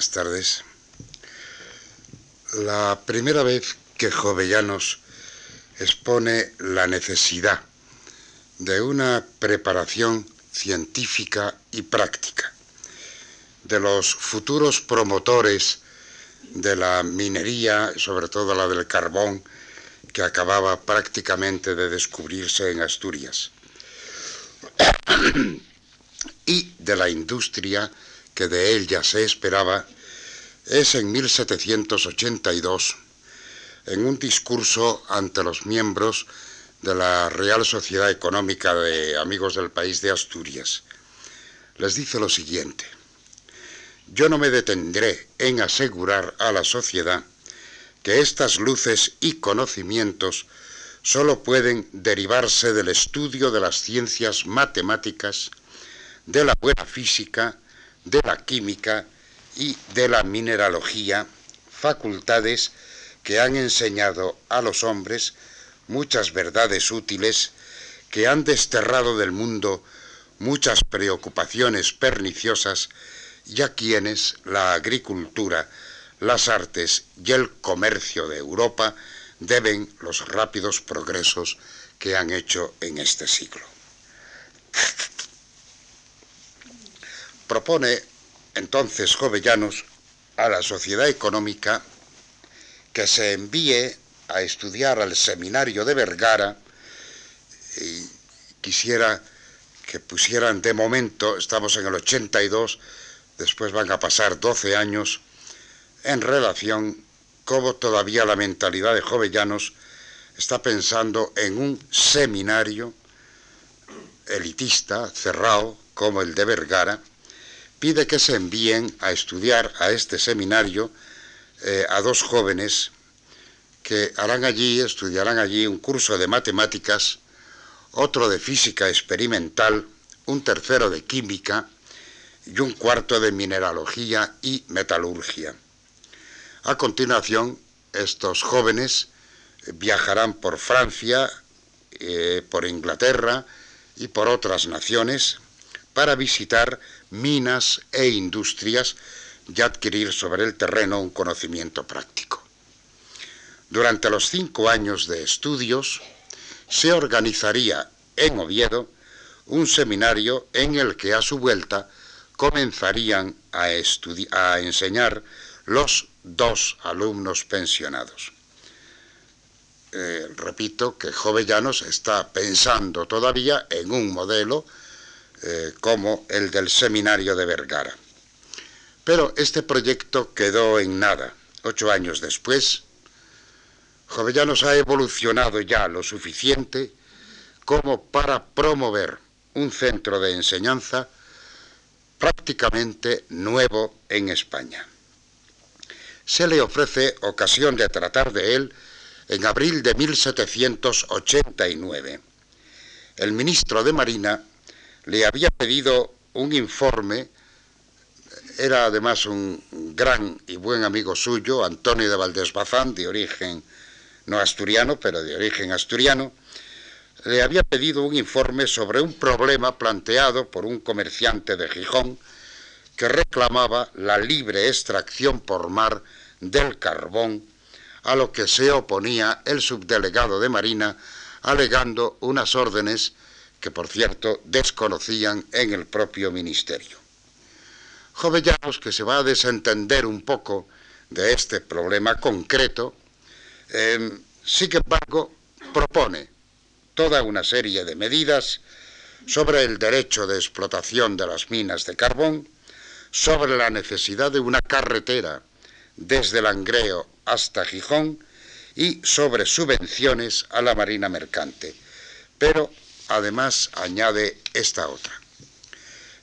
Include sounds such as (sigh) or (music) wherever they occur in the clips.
buenas tardes. La primera vez que Jovellanos expone la necesidad de una preparación científica y práctica de los futuros promotores de la minería, sobre todo la del carbón, que acababa prácticamente de descubrirse en Asturias, (coughs) y de la industria que de él ya se esperaba, es en 1782, en un discurso ante los miembros de la Real Sociedad Económica de Amigos del País de Asturias. Les dice lo siguiente, yo no me detendré en asegurar a la sociedad que estas luces y conocimientos sólo pueden derivarse del estudio de las ciencias matemáticas, de la buena física, de la química y de la mineralogía, facultades que han enseñado a los hombres muchas verdades útiles, que han desterrado del mundo muchas preocupaciones perniciosas y a quienes la agricultura, las artes y el comercio de Europa deben los rápidos progresos que han hecho en este siglo. Propone entonces Jovellanos a la sociedad económica que se envíe a estudiar al seminario de Vergara y quisiera que pusieran de momento, estamos en el 82, después van a pasar 12 años, en relación cómo todavía la mentalidad de Jovellanos está pensando en un seminario elitista, cerrado, como el de Vergara, pide que se envíen a estudiar a este seminario eh, a dos jóvenes que harán allí, estudiarán allí un curso de matemáticas, otro de física experimental, un tercero de química y un cuarto de mineralogía y metalurgia. A continuación, estos jóvenes viajarán por Francia, eh, por Inglaterra y por otras naciones para visitar minas e industrias y adquirir sobre el terreno un conocimiento práctico. Durante los cinco años de estudios se organizaría en Oviedo un seminario en el que a su vuelta comenzarían a, enseñar los dos alumnos pensionados. Eh, repito que Jovellanos está pensando todavía en un modelo eh, como el del seminario de Vergara. Pero este proyecto quedó en nada. Ocho años después, Jovellanos ha evolucionado ya lo suficiente como para promover un centro de enseñanza prácticamente nuevo en España. Se le ofrece ocasión de tratar de él en abril de 1789. El ministro de Marina le había pedido un informe, era además un gran y buen amigo suyo, Antonio de Valdés Bazán, de origen no asturiano, pero de origen asturiano, le había pedido un informe sobre un problema planteado por un comerciante de Gijón que reclamaba la libre extracción por mar del carbón, a lo que se oponía el subdelegado de Marina, alegando unas órdenes que por cierto desconocían en el propio ministerio. Jovellanos, que se va a desentender un poco de este problema concreto, em, sin embargo propone toda una serie de medidas sobre el derecho de explotación de las minas de carbón, sobre la necesidad de una carretera desde Langreo hasta Gijón y sobre subvenciones a la marina mercante. Pero además añade esta otra.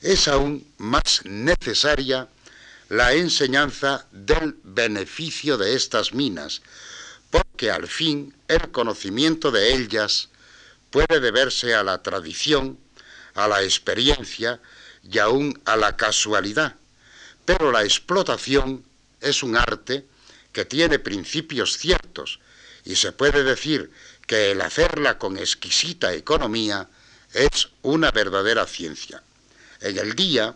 Es aún más necesaria la enseñanza del beneficio de estas minas, porque al fin el conocimiento de ellas puede deberse a la tradición, a la experiencia y aún a la casualidad, pero la explotación es un arte que tiene principios ciertos y se puede decir que el hacerla con exquisita economía es una verdadera ciencia. En el día,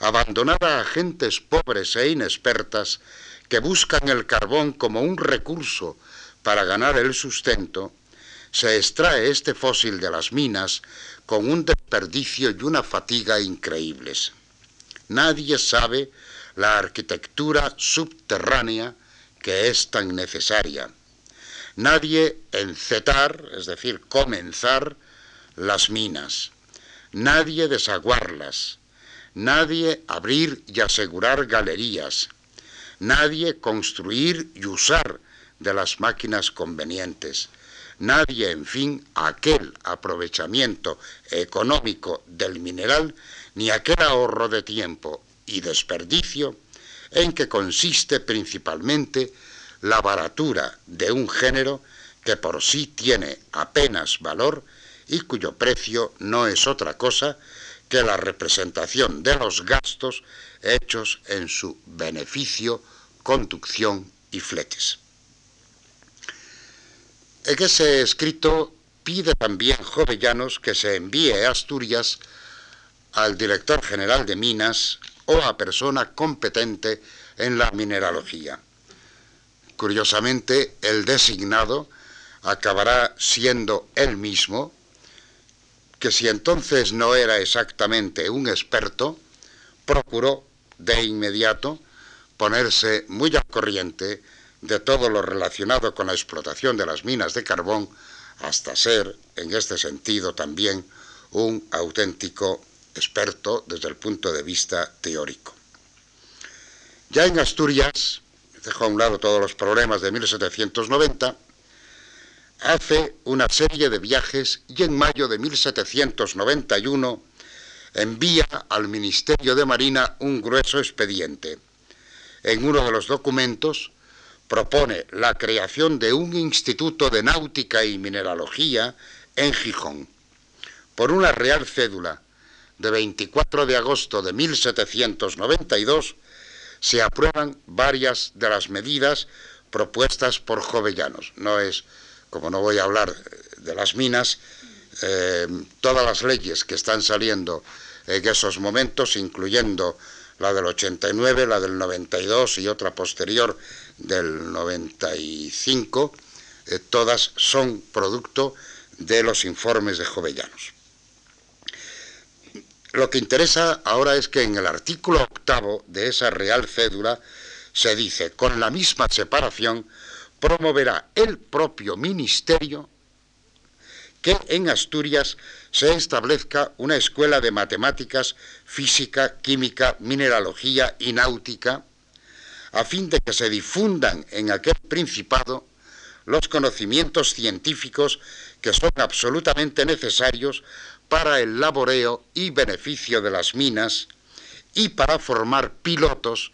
abandonada a gentes pobres e inexpertas que buscan el carbón como un recurso para ganar el sustento, se extrae este fósil de las minas con un desperdicio y una fatiga increíbles. Nadie sabe la arquitectura subterránea que es tan necesaria. Nadie encetar, es decir, comenzar las minas. Nadie desaguarlas. Nadie abrir y asegurar galerías. Nadie construir y usar de las máquinas convenientes. Nadie, en fin, aquel aprovechamiento económico del mineral, ni aquel ahorro de tiempo y desperdicio en que consiste principalmente la baratura de un género que por sí tiene apenas valor y cuyo precio no es otra cosa que la representación de los gastos hechos en su beneficio, conducción y fletes. En ese escrito pide también Jovellanos que se envíe a Asturias al director general de Minas o a persona competente en la mineralogía. Curiosamente, el designado acabará siendo él mismo, que si entonces no era exactamente un experto, procuró de inmediato ponerse muy al corriente de todo lo relacionado con la explotación de las minas de carbón, hasta ser, en este sentido también, un auténtico experto desde el punto de vista teórico. Ya en Asturias, dejó a un lado todos los problemas de 1790, hace una serie de viajes y en mayo de 1791 envía al Ministerio de Marina un grueso expediente. En uno de los documentos propone la creación de un instituto de náutica y mineralogía en Gijón, por una real cédula de 24 de agosto de 1792 se aprueban varias de las medidas propuestas por Jovellanos. No es, como no voy a hablar de las minas, eh, todas las leyes que están saliendo en esos momentos, incluyendo la del 89, la del 92 y otra posterior del 95, eh, todas son producto de los informes de Jovellanos. Lo que interesa ahora es que en el artículo octavo de esa Real Cédula se dice, con la misma separación, promoverá el propio ministerio que en Asturias se establezca una escuela de matemáticas, física, química, mineralogía y náutica, a fin de que se difundan en aquel principado los conocimientos científicos que son absolutamente necesarios para el laboreo y beneficio de las minas y para formar pilotos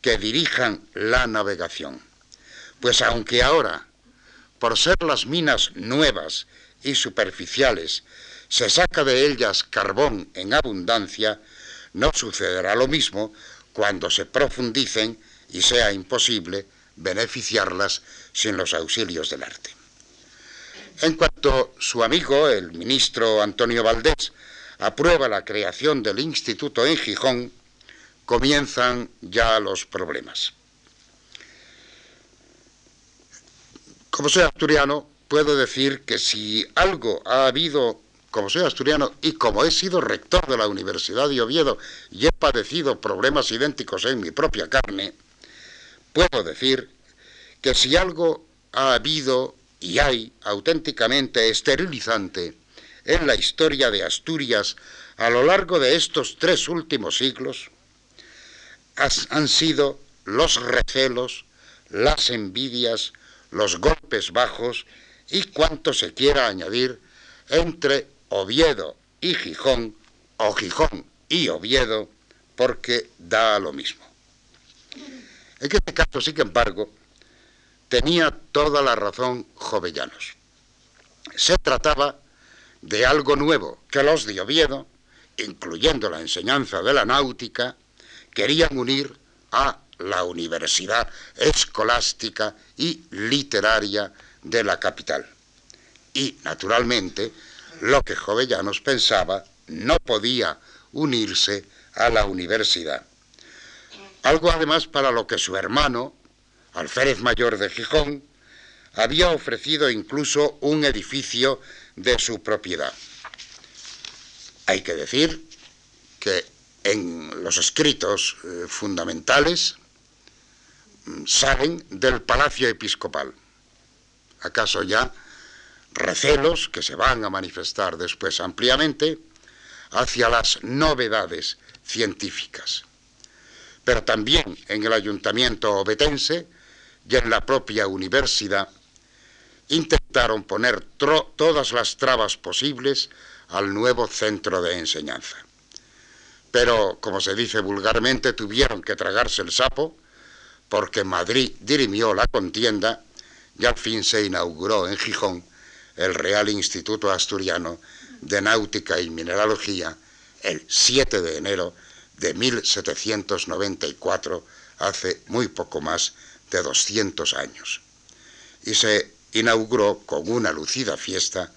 que dirijan la navegación. Pues aunque ahora, por ser las minas nuevas y superficiales, se saca de ellas carbón en abundancia, no sucederá lo mismo cuando se profundicen y sea imposible beneficiarlas sin los auxilios del arte. En cuanto su amigo, el ministro Antonio Valdés, aprueba la creación del instituto en Gijón, comienzan ya los problemas. Como soy asturiano, puedo decir que si algo ha habido, como soy asturiano y como he sido rector de la Universidad de Oviedo y he padecido problemas idénticos en mi propia carne, puedo decir que si algo ha habido y hay auténticamente esterilizante en la historia de Asturias a lo largo de estos tres últimos siglos, han sido los recelos, las envidias, los golpes bajos y cuanto se quiera añadir entre Oviedo y Gijón, o Gijón y Oviedo, porque da lo mismo. En este caso, sin embargo, tenía toda la razón Jovellanos. Se trataba de algo nuevo que los de Oviedo, incluyendo la enseñanza de la náutica, querían unir a la universidad escolástica y literaria de la capital. Y, naturalmente, lo que Jovellanos pensaba no podía unirse a la universidad. Algo además para lo que su hermano, alférez mayor de Gijón, había ofrecido incluso un edificio de su propiedad. Hay que decir que en los escritos eh, fundamentales mm, salen del palacio episcopal. ¿Acaso ya recelos que se van a manifestar después ampliamente hacia las novedades científicas? Pero también en el ayuntamiento obetense y en la propia universidad intentaron poner todas las trabas posibles al nuevo centro de enseñanza. Pero, como se dice vulgarmente, tuvieron que tragarse el sapo porque Madrid dirimió la contienda y al fin se inauguró en Gijón el Real Instituto Asturiano de Náutica y Mineralogía el 7 de enero de 1794, hace muy poco más de 200 años. Y se inauguró con una lucida fiesta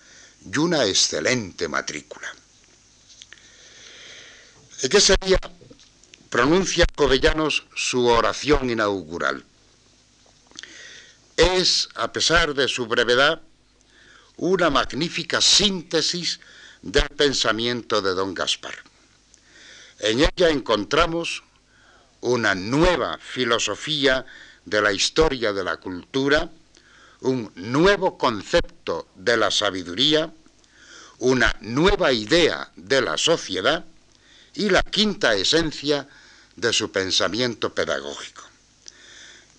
y una excelente matrícula. ¿Y qué sería? Pronuncia Covellanos su oración inaugural. Es, a pesar de su brevedad, una magnífica síntesis del pensamiento de don Gaspar. En ella encontramos una nueva filosofía de la historia de la cultura, un nuevo concepto de la sabiduría, una nueva idea de la sociedad y la quinta esencia de su pensamiento pedagógico.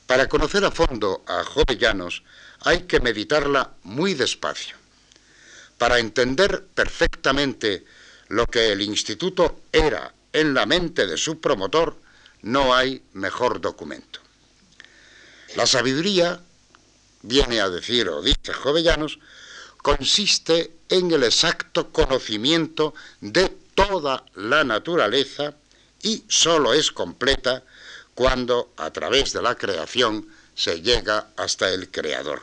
Para conocer a fondo a Jovellanos hay que meditarla muy despacio. Para entender perfectamente lo que el instituto era en la mente de su promotor, no hay mejor documento. La sabiduría viene a decir, o dice Jovellanos, consiste en el exacto conocimiento de toda la naturaleza y sólo es completa cuando a través de la creación se llega hasta el Creador.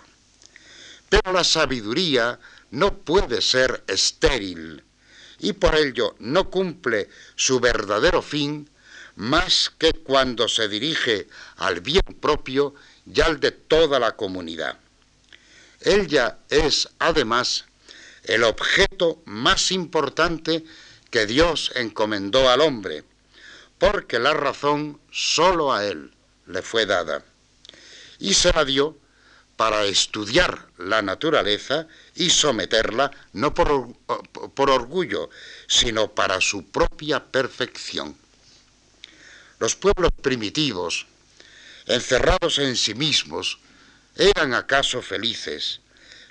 Pero la sabiduría no puede ser estéril y por ello no cumple su verdadero fin más que cuando se dirige al bien propio y al de toda la comunidad. Ella es, además, el objeto más importante que Dios encomendó al hombre, porque la razón sólo a él le fue dada. Y se la dio para estudiar la naturaleza y someterla no por, por, orgullo, sino para su propia perfección. Los pueblos primitivos, encerrados en sí mismos, eran acaso felices,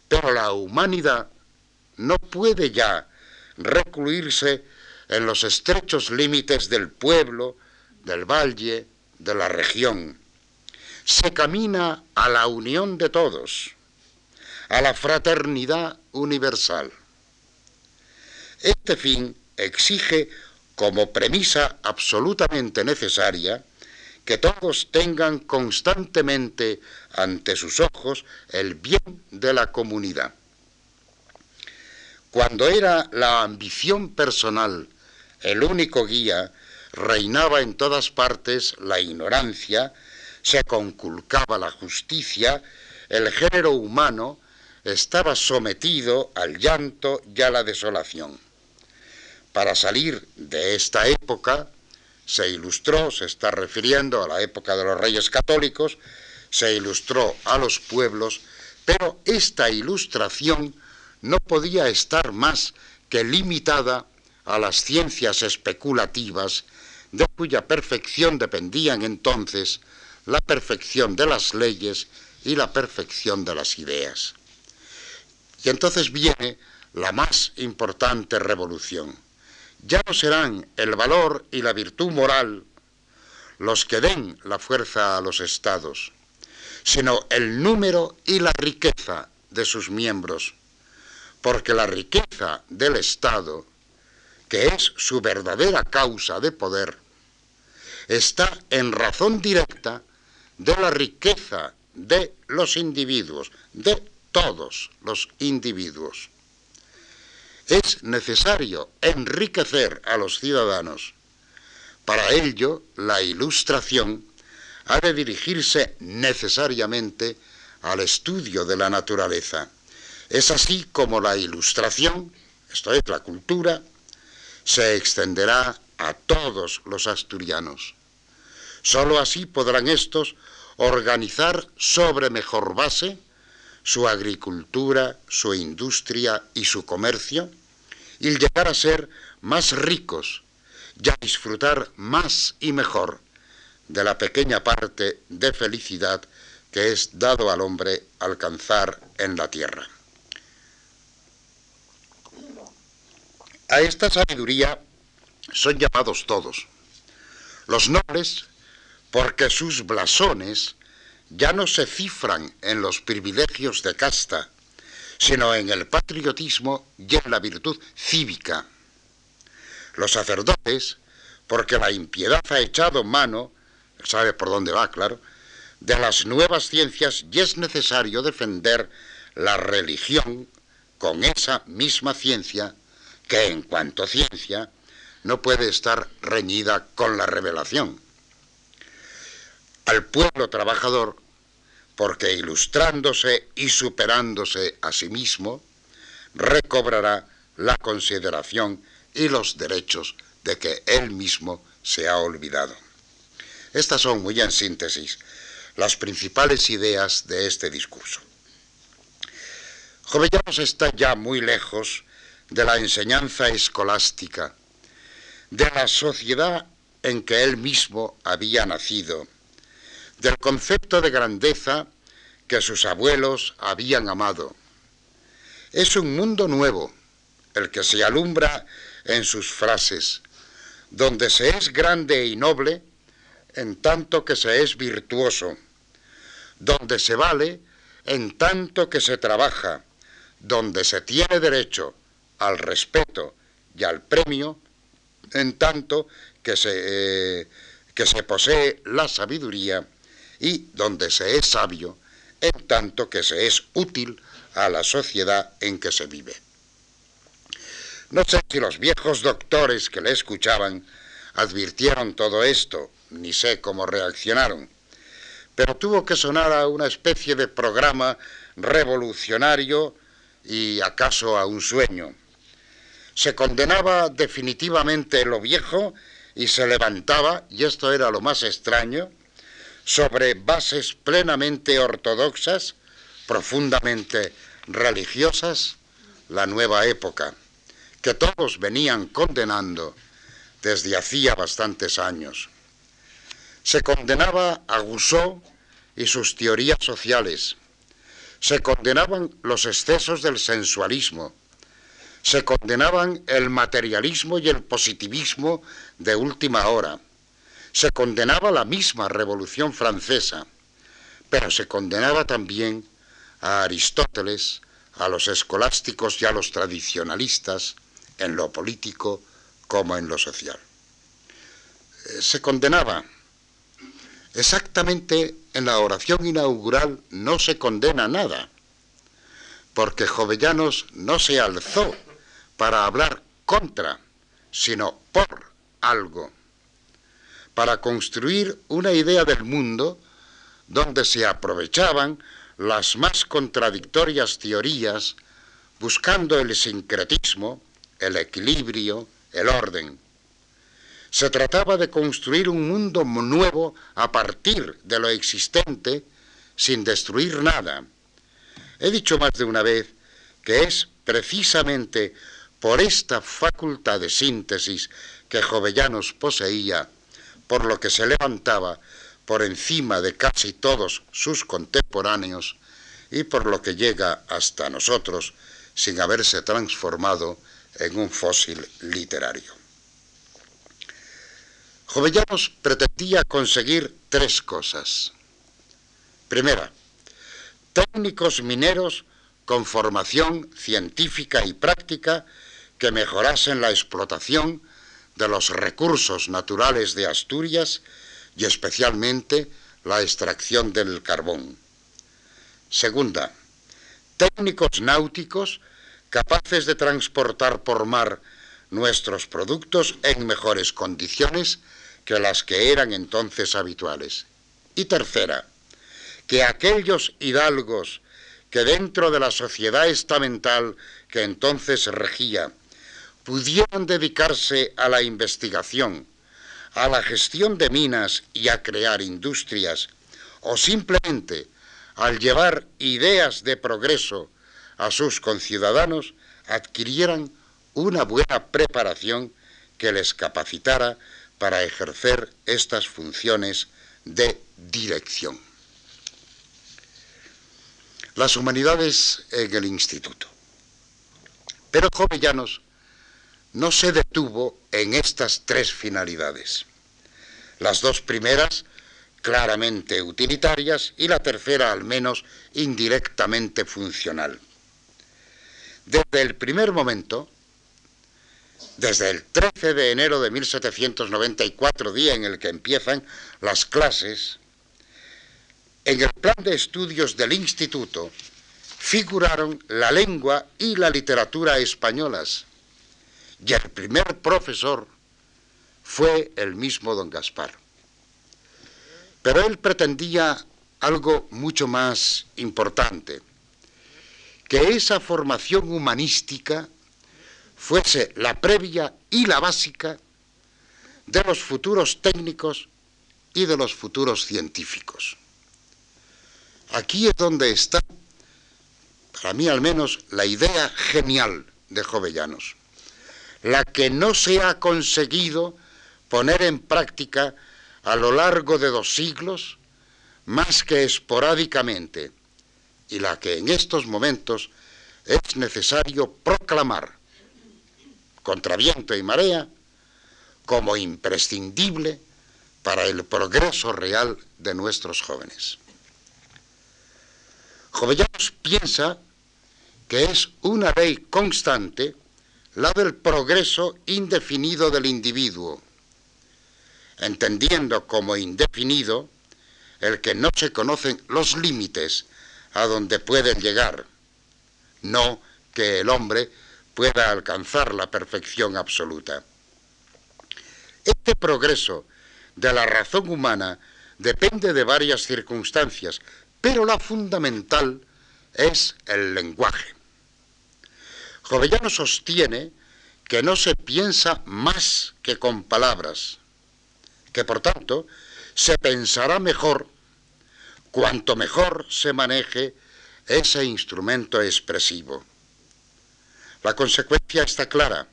pero la humanidad no puede ya recluirse en los estrechos límites del pueblo, del valle, de la región. Se camina a la unión de todos, a la fraternidad universal. Este fin exige como premisa absolutamente necesaria que todos tengan constantemente ante sus ojos el bien de la comunidad. Cuando era la ambición personal el único guía, reinaba en todas partes la ignorancia, se conculcaba la justicia, el género humano estaba sometido al llanto y a la desolación. Para salir de esta época, se ilustró, se está refiriendo a la época de los reyes católicos, se ilustró a los pueblos, pero esta ilustración no podía estar más que limitada a las ciencias especulativas, de cuya perfección dependían entonces la perfección de las leyes y la perfección de las ideas. Y entonces viene la más importante revolución ya no serán el valor y la virtud moral los que den la fuerza a los estados, sino el número y la riqueza de sus miembros, porque la riqueza del Estado, que es su verdadera causa de poder, está en razón directa de la riqueza de los individuos, de todos los individuos es necesario enriquecer a los ciudadanos Para ello, la ilustración ha de dirigirse necesariamente al estudio de la naturaleza. Es así como la ilustración, esto es la cultura, se extenderá a todos los asturianos. Sólo así podrán estos organizar sobre mejor base su agricultura, su industria y su comercio, y llegar a ser más ricos y a disfrutar más y mejor de la pequeña parte de felicidad que es dado al hombre alcanzar en la tierra. A esta sabiduría son llamados todos. Los nobles, porque sus blasones ya no se cifran en los privilegios de casta, sino en el patriotismo y en la virtud cívica. Los sacerdotes, porque la impiedad ha echado mano, sabe por dónde va, claro, de las nuevas ciencias y es necesario defender la religión con esa misma ciencia que en cuanto ciencia no puede estar reñida con la revelación. Al pueblo trabajador, porque ilustrándose y superándose a sí mismo, recobrará la consideración y los derechos de que él mismo se ha olvidado. Estas son, muy en síntesis, las principales ideas de este discurso. Jovellanos está ya muy lejos de la enseñanza escolástica, de la sociedad en que él mismo había nacido, del concepto de grandeza que sus abuelos habían amado. Es un mundo nuevo, el que se alumbra en sus frases, donde se es grande y noble, en tanto que se es virtuoso, donde se vale en tanto que se trabaja, donde se tiene derecho al respeto y al premio, en tanto que se, eh, que se posee la sabiduría y donde se es sabio, en tanto que se es útil a la sociedad en que se vive. No sé si los viejos doctores que le escuchaban advirtieron todo esto, ni sé cómo reaccionaron, pero tuvo que sonar a una especie de programa revolucionario y acaso a un sueño. Se condenaba definitivamente lo viejo y se levantaba, y esto era lo más extraño, sobre bases plenamente ortodoxas, profundamente religiosas, la nueva época, que todos venían condenando desde hacía bastantes años. Se condenaba a Rousseau y sus teorías sociales. Se condenaban los excesos del sensualismo. Se condenaban el materialismo y el positivismo de última hora. Se condenaba la misma Revolución Francesa, pero se condenaba también a Aristóteles, a los escolásticos y a los tradicionalistas en lo político como en lo social. Eh, se condenaba Exactamente en la oración inaugural no se condena nada, porque Jovellanos no se alzó para hablar contra, sino por algo, para construir una idea del mundo donde se aprovechaban las más contradictorias teorías buscando el sincretismo, el equilibrio, el orden. Se trataba de construir un mundo nuevo a partir de lo existente sin destruir nada. He dicho más de una vez que es precisamente por esta facultad de síntesis que Jovellanos poseía, por lo que se levantaba por encima de casi todos sus contemporáneos y por lo que llega hasta nosotros sin haberse transformado en un fósil literario. Jovellanos pretendía conseguir tres cosas. Primera, técnicos mineros con formación científica y práctica que mejorasen la explotación de los recursos naturales de Asturias y especialmente la extracción del carbón. Segunda, técnicos náuticos capaces de transportar por mar nuestros productos en mejores condiciones que las que eran entonces habituales. Y tercera, que aquellos hidalgos que dentro de la sociedad estamental que entonces regía pudieran dedicarse a la investigación, a la gestión de minas y a crear industrias, o simplemente al llevar ideas de progreso a sus conciudadanos, adquirieran una buena preparación que les capacitara para ejercer estas funciones de dirección. Las humanidades en el instituto. Pero Jovellanos no se detuvo en estas tres finalidades. Las dos primeras claramente utilitarias y la tercera al menos indirectamente funcional. Desde el primer momento, desde el 13 de enero de 1794, día en el que empiezan las clases, en el plan de estudios del instituto figuraron la lengua y la literatura españolas, y el primer profesor fue el mismo don Gaspar. Pero él pretendía algo mucho más importante, que esa formación humanística fuese la previa y la básica de los futuros técnicos y de los futuros científicos. Aquí es donde está, para mí al menos, la idea genial de Jovellanos la que no se ha conseguido poner en práctica a lo largo de dos siglos, más que esporádicamente, y la que en estos momentos es necesario proclamar, contra viento y marea, como imprescindible para el progreso real de nuestros jóvenes. Jovellanos piensa que es una ley constante la del progreso indefinido del individuo, entendiendo como indefinido el que no se conocen los límites a donde pueden llegar, no que el hombre pueda alcanzar la perfección absoluta. Este progreso de la razón humana depende de varias circunstancias, pero la fundamental es el lenguaje. Jovellano sostiene que no se piensa más que con palabras, que por tanto se pensará mejor cuanto mejor se maneje ese instrumento expresivo. La consecuencia está clara.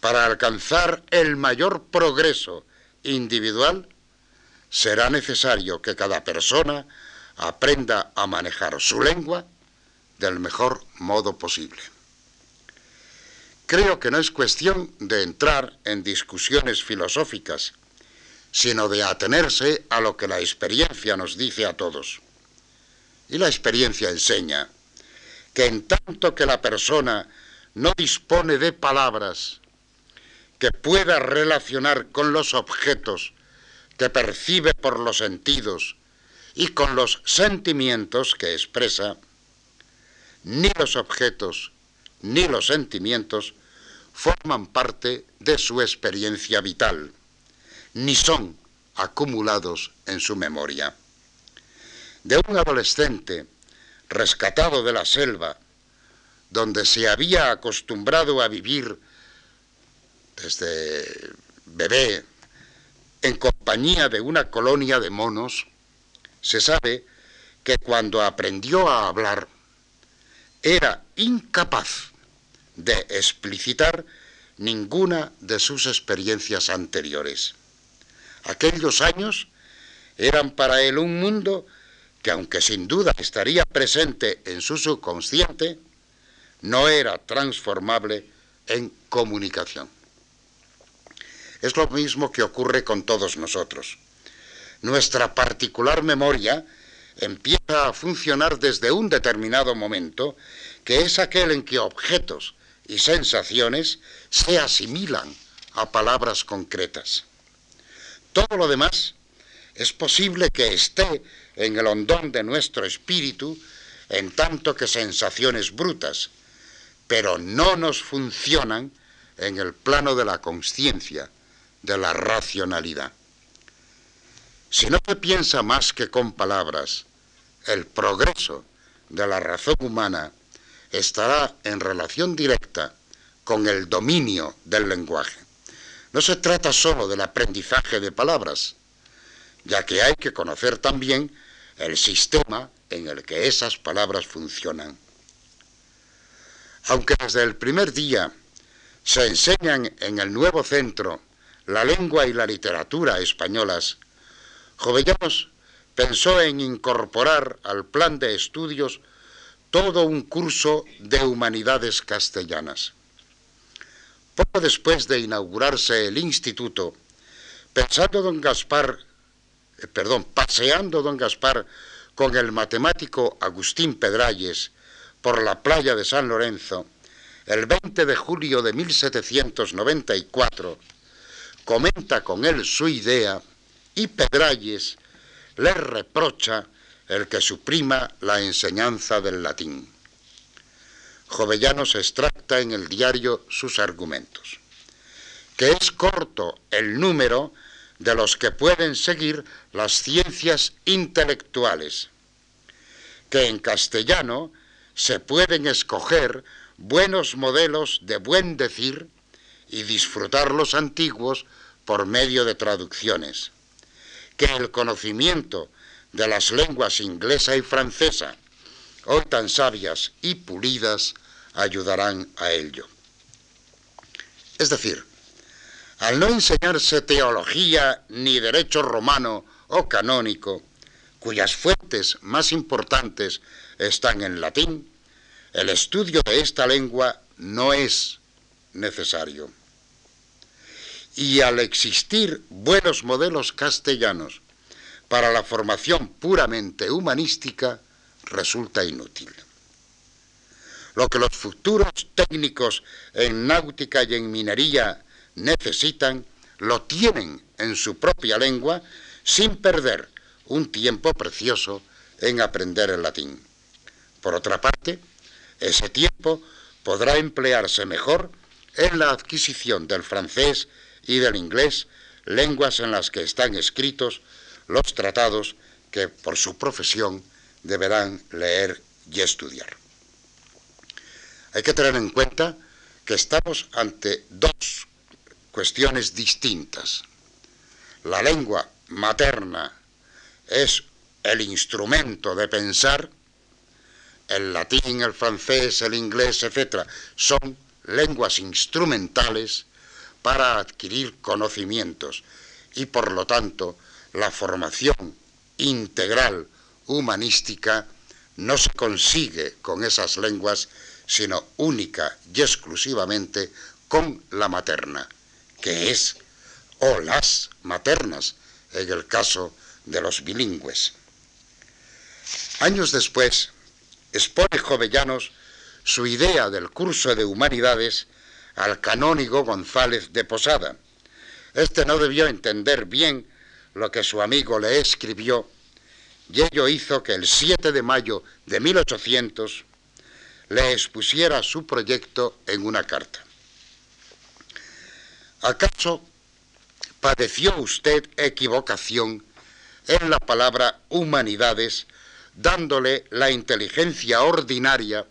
Para alcanzar el mayor progreso individual, será necesario que cada persona aprenda a manejar su lengua del mejor modo posible. Creo que no es cuestión de entrar en discusiones filosóficas, sino de atenerse a lo que la experiencia nos dice a todos. Y la experiencia enseña que en tanto que la persona no dispone de palabras que pueda relacionar con los objetos que percibe por los sentidos y con los sentimientos que expresa, ni los objetos ni los sentimientos forman parte de su experiencia vital, ni son acumulados en su memoria. De un adolescente rescatado de la selva, donde se había acostumbrado a vivir desde bebé en compañía de una colonia de monos, se sabe que cuando aprendió a hablar era incapaz de explicitar ninguna de sus experiencias anteriores. Aquellos años eran para él un mundo que aunque sin duda estaría presente en su subconsciente, no era transformable en comunicación. Es lo mismo que ocurre con todos nosotros. Nuestra particular memoria empieza a funcionar desde un determinado momento, que es aquel en que objetos y sensaciones se asimilan a palabras concretas. Todo lo demás es posible que esté en el hondón de nuestro espíritu en tanto que sensaciones brutas, pero no nos funcionan en el plano de la conciencia, de la racionalidad. Si no se piensa más que con palabras, el progreso de la razón humana estará en relación directa con el dominio del lenguaje. No se trata solo del aprendizaje de palabras, ya que hay que conocer también el sistema en el que esas palabras funcionan. Aunque desde el primer día se enseñan en el nuevo centro la lengua y la literatura españolas, Jovellanos pensó en incorporar al plan de estudios todo un curso de humanidades castellanas. Poco después de inaugurarse el instituto, pensando don Gaspar, eh, perdón, paseando don Gaspar con el matemático Agustín Pedralles por la playa de San Lorenzo, el 20 de julio de 1794, comenta con él su idea y Pedralles le reprocha el que suprima la enseñanza del latín. Jovellanos extracta en el diario sus argumentos, que es corto el número de los que pueden seguir las ciencias intelectuales, que en castellano se pueden escoger buenos modelos de buen decir y disfrutar los antiguos por medio de traducciones, que el conocimiento de las lenguas inglesa y francesa, hoy tan sabias y pulidas, ayudarán a ello. Es decir, al no enseñarse teología ni derecho romano o canónico, cuyas fuentes más importantes están en latín, el estudio de esta lengua no es necesario. Y al existir buenos modelos castellanos para la formación puramente humanística, resulta inútil. Lo que los futuros técnicos en náutica y en minería necesitan, lo tienen en su propia lengua sin perder un tiempo precioso en aprender el latín. Por otra parte, ese tiempo podrá emplearse mejor en la adquisición del francés y del inglés, lenguas en las que están escritos los tratados que por su profesión deberán leer y estudiar. Hay que tener en cuenta que estamos ante dos cuestiones distintas. La lengua materna es el instrumento de pensar, el latín, el francés, el inglés, etc., son lenguas instrumentales para adquirir conocimientos y por lo tanto la formación integral humanística no se consigue con esas lenguas, sino única y exclusivamente con la materna, que es, o las maternas, en el caso de los bilingües. Años después, expone Jovellanos su idea del curso de humanidades al canónigo González de Posada. Este no debió entender bien lo que su amigo le escribió y ello hizo que el 7 de mayo de 1800 le expusiera su proyecto en una carta. ¿Acaso padeció usted equivocación en la palabra humanidades, dándole la inteligencia ordinaria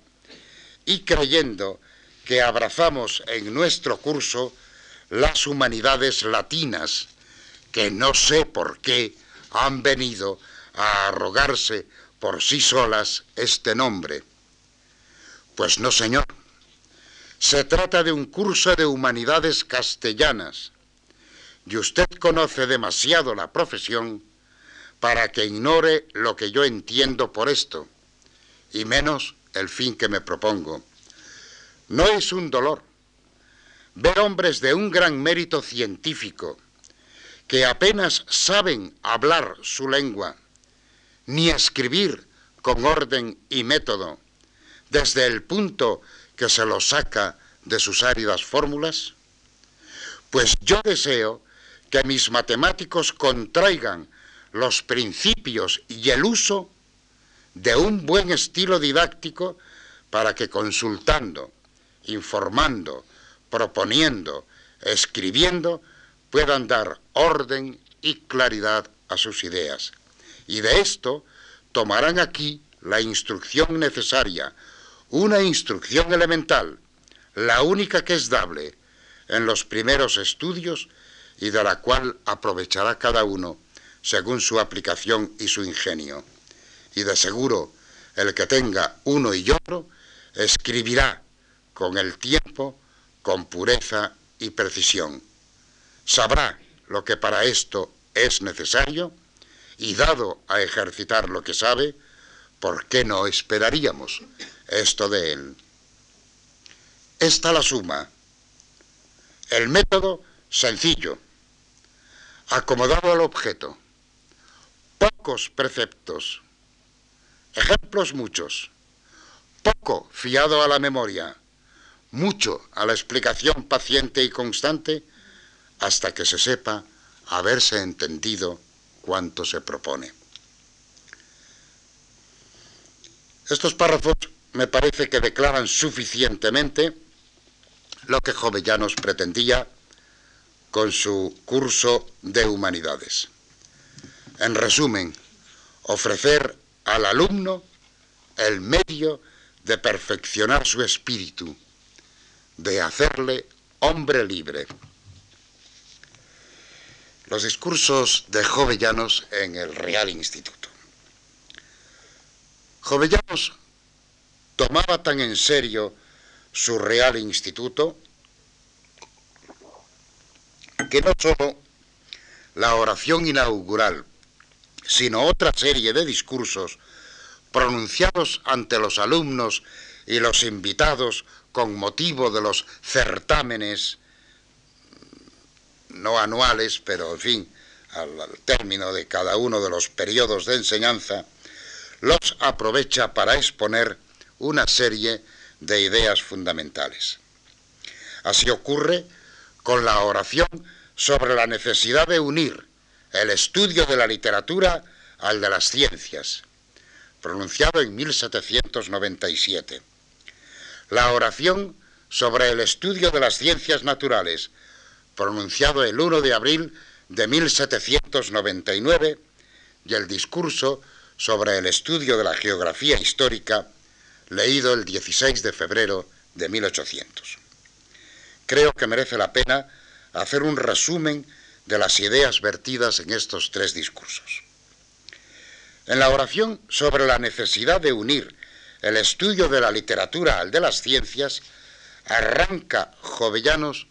y creyendo que abrazamos en nuestro curso las humanidades latinas, que no sé por qué han venido a arrogarse por sí solas este nombre. Pues no, señor. Se trata de un curso de humanidades castellanas, y usted conoce demasiado la profesión para que ignore lo que yo entiendo por esto, y menos el fin que me propongo. No es un dolor ver hombres de un gran mérito científico, que apenas saben hablar su lengua, ni escribir con orden y método, desde el punto que se lo saca de sus áridas fórmulas? Pues yo deseo que mis matemáticos contraigan los principios y el uso de un buen estilo didáctico para que consultando, informando, proponiendo, escribiendo, puedan dar orden y claridad a sus ideas. Y de esto tomarán aquí la instrucción necesaria, una instrucción elemental, la única que es dable en los primeros estudios y de la cual aprovechará cada uno según su aplicación y su ingenio. Y de seguro el que tenga uno y otro escribirá con el tiempo, con pureza y precisión. Sabrá lo que para esto es necesario y dado a ejercitar lo que sabe, ¿por qué no esperaríamos esto de él? Esta la suma. El método sencillo, acomodado al objeto, pocos preceptos, ejemplos muchos, poco fiado a la memoria, mucho a la explicación paciente y constante, hasta que se sepa haberse entendido cuanto se propone. Estos párrafos me parece que declaran suficientemente lo que Jovellanos pretendía con su curso de humanidades. En resumen, ofrecer al alumno el medio de perfeccionar su espíritu, de hacerle hombre libre. Los discursos de Jovellanos en el Real Instituto. Jovellanos tomaba tan en serio su Real Instituto que no solo la oración inaugural, sino otra serie de discursos pronunciados ante los alumnos y los invitados con motivo de los certámenes no anuales, pero en fin, al, término de cada uno de los periodos de enseñanza, los aprovecha para exponer una serie de ideas fundamentales. Así ocurre con la oración sobre la necesidad de unir el estudio de la literatura al de las ciencias, pronunciado en 1797. La oración sobre el estudio de las ciencias naturales, pronunciado el 1 de abril de 1799, y el discurso sobre el estudio de la geografía histórica, leído el 16 de febrero de 1800. Creo que merece la pena hacer un resumen de las ideas vertidas en estos tres discursos. En la oración sobre la necesidad de unir el estudio de la literatura al de las ciencias, arranca Jovellanos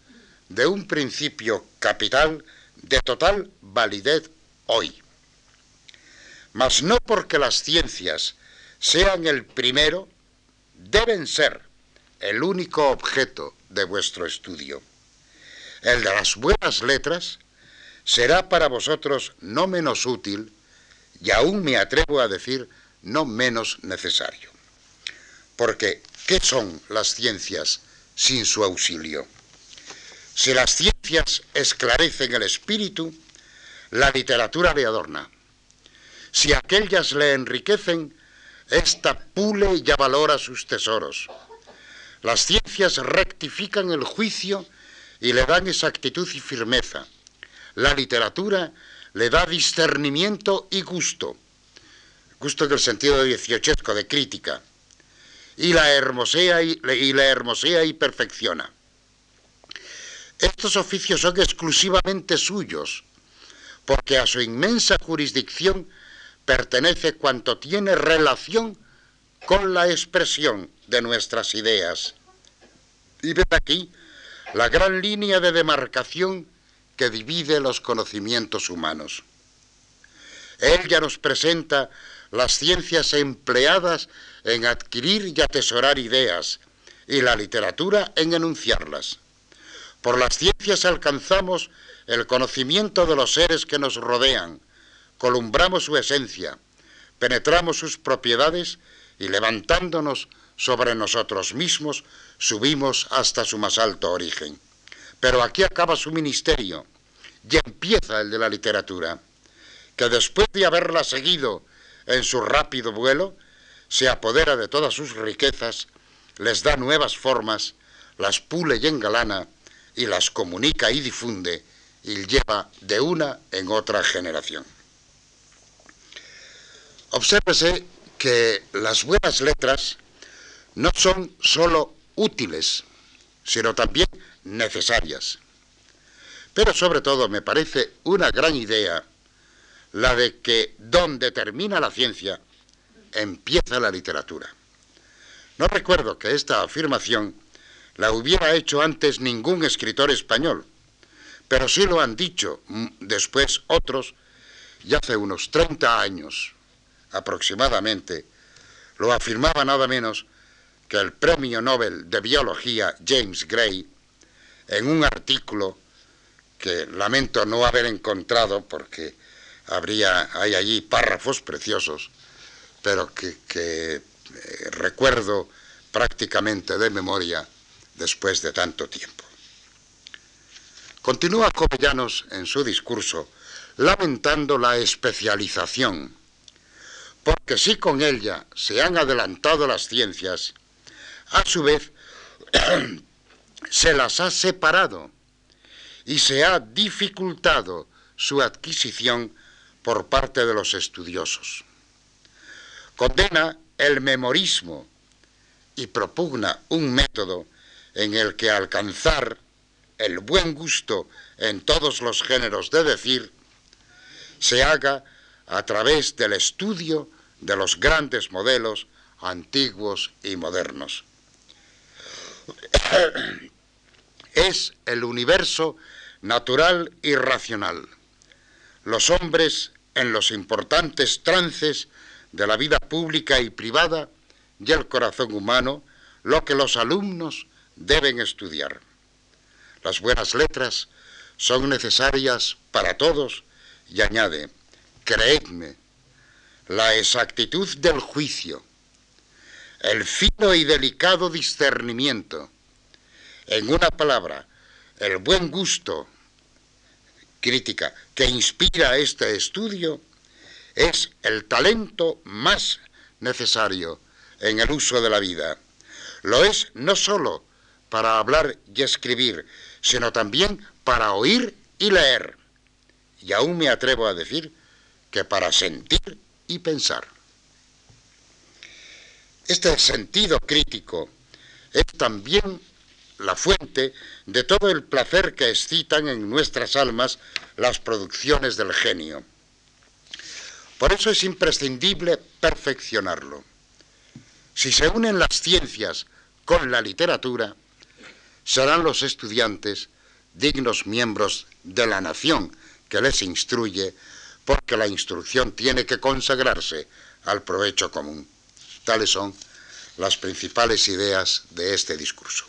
de un principio capital de total validez hoy. Mas no porque las ciencias sean el primero, deben ser el único objeto de vuestro estudio. El de las buenas letras será para vosotros no menos útil y aún me atrevo a decir no menos necesario. Porque, ¿qué son las ciencias sin su auxilio? Si las ciencias esclarecen el espíritu, la literatura le adorna. Si aquellas le enriquecen, ésta pule y avalora sus tesoros. Las ciencias rectifican el juicio y le dan exactitud y firmeza. La literatura le da discernimiento y gusto, gusto en el sentido de dieciochesco, de crítica, y la hermosea y, la hermosea y perfecciona. Estos oficios son exclusivamente suyos, porque a su inmensa jurisdicción pertenece cuanto tiene relación con la expresión de nuestras ideas. Y ve aquí la gran línea de demarcación que divide los conocimientos humanos. Él ya nos presenta las ciencias empleadas en adquirir y atesorar ideas y la literatura en enunciarlas. Por las ciencias alcanzamos el conocimiento de los seres que nos rodean, columbramos su esencia, penetramos sus propiedades y levantándonos sobre nosotros mismos, subimos hasta su más alto origen. Pero aquí acaba su ministerio y empieza el de la literatura, que después de haberla seguido en su rápido vuelo, se apodera de todas sus riquezas, les da nuevas formas, las pule y engalana, y las comunica y difunde, y lleva de una en otra generación. Obsérvese que las buenas letras no son sólo útiles, sino también necesarias. Pero sobre todo me parece una gran idea la de que donde termina la ciencia, empieza la literatura. No recuerdo que esta afirmación la hubiera hecho antes ningún escritor español, pero sí lo han dicho mm, después otros, y hace unos 30 años aproximadamente, lo afirmaba nada menos que el premio Nobel de Biología James Gray, en un artículo que lamento no haber encontrado porque habría, hay allí párrafos preciosos, pero que, eh, recuerdo prácticamente de memoria después de tanto tiempo. Continúa Covellanos en su discurso lamentando la especialización porque si con ella se han adelantado las ciencias, a su vez (clears throat) se las ha separado y se ha dificultado su adquisición por parte de los estudiosos. Condena el memorismo y propugna un método en el que alcanzar el buen gusto en todos los géneros de decir se haga a través del estudio de los grandes modelos antiguos y modernos. (clears throat) Es el universo natural y racional. Los hombres en los importantes trances de la vida pública y privada y el corazón humano, lo que los alumnos deben estudiar. Las buenas letras son necesarias para todos y añade, creedme, la exactitud del juicio, el fino y delicado discernimiento, en una palabra, el buen gusto, crítica, que inspira este estudio, es el talento más necesario en el uso de la vida. Lo es no sólo para hablar y escribir, sino también para oír y leer. Y aún me atrevo a decir que para sentir y pensar. Este sentido crítico es también la fuente de todo el placer que excitan en nuestras almas las producciones del genio. Por eso es imprescindible perfeccionarlo. Si se unen las ciencias con la literatura, serán los estudiantes dignos miembros de la nación que les instruye porque la instrucción tiene que consagrarse al provecho común. Tales son las principales ideas de este discurso.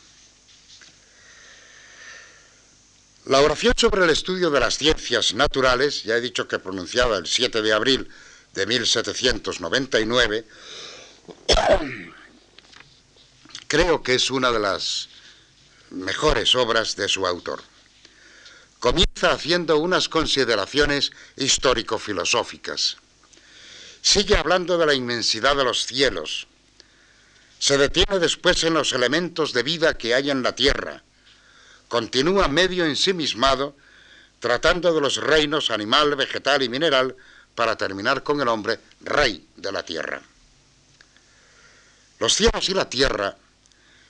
La oración sobre el estudio de las ciencias naturales, ya he dicho que pronunciada el 7 de abril de 1799, (coughs) creo que es una de las mejores obras de su autor comienza haciendo unas consideraciones histórico-filosóficas. Sigue hablando de la inmensidad de los cielos. Se detiene después en los elementos de vida que hay en la tierra. Continúa medio ensimismado, tratando de los reinos animal, vegetal y mineral, para terminar con el hombre, rey de la tierra. Los cielos y la tierra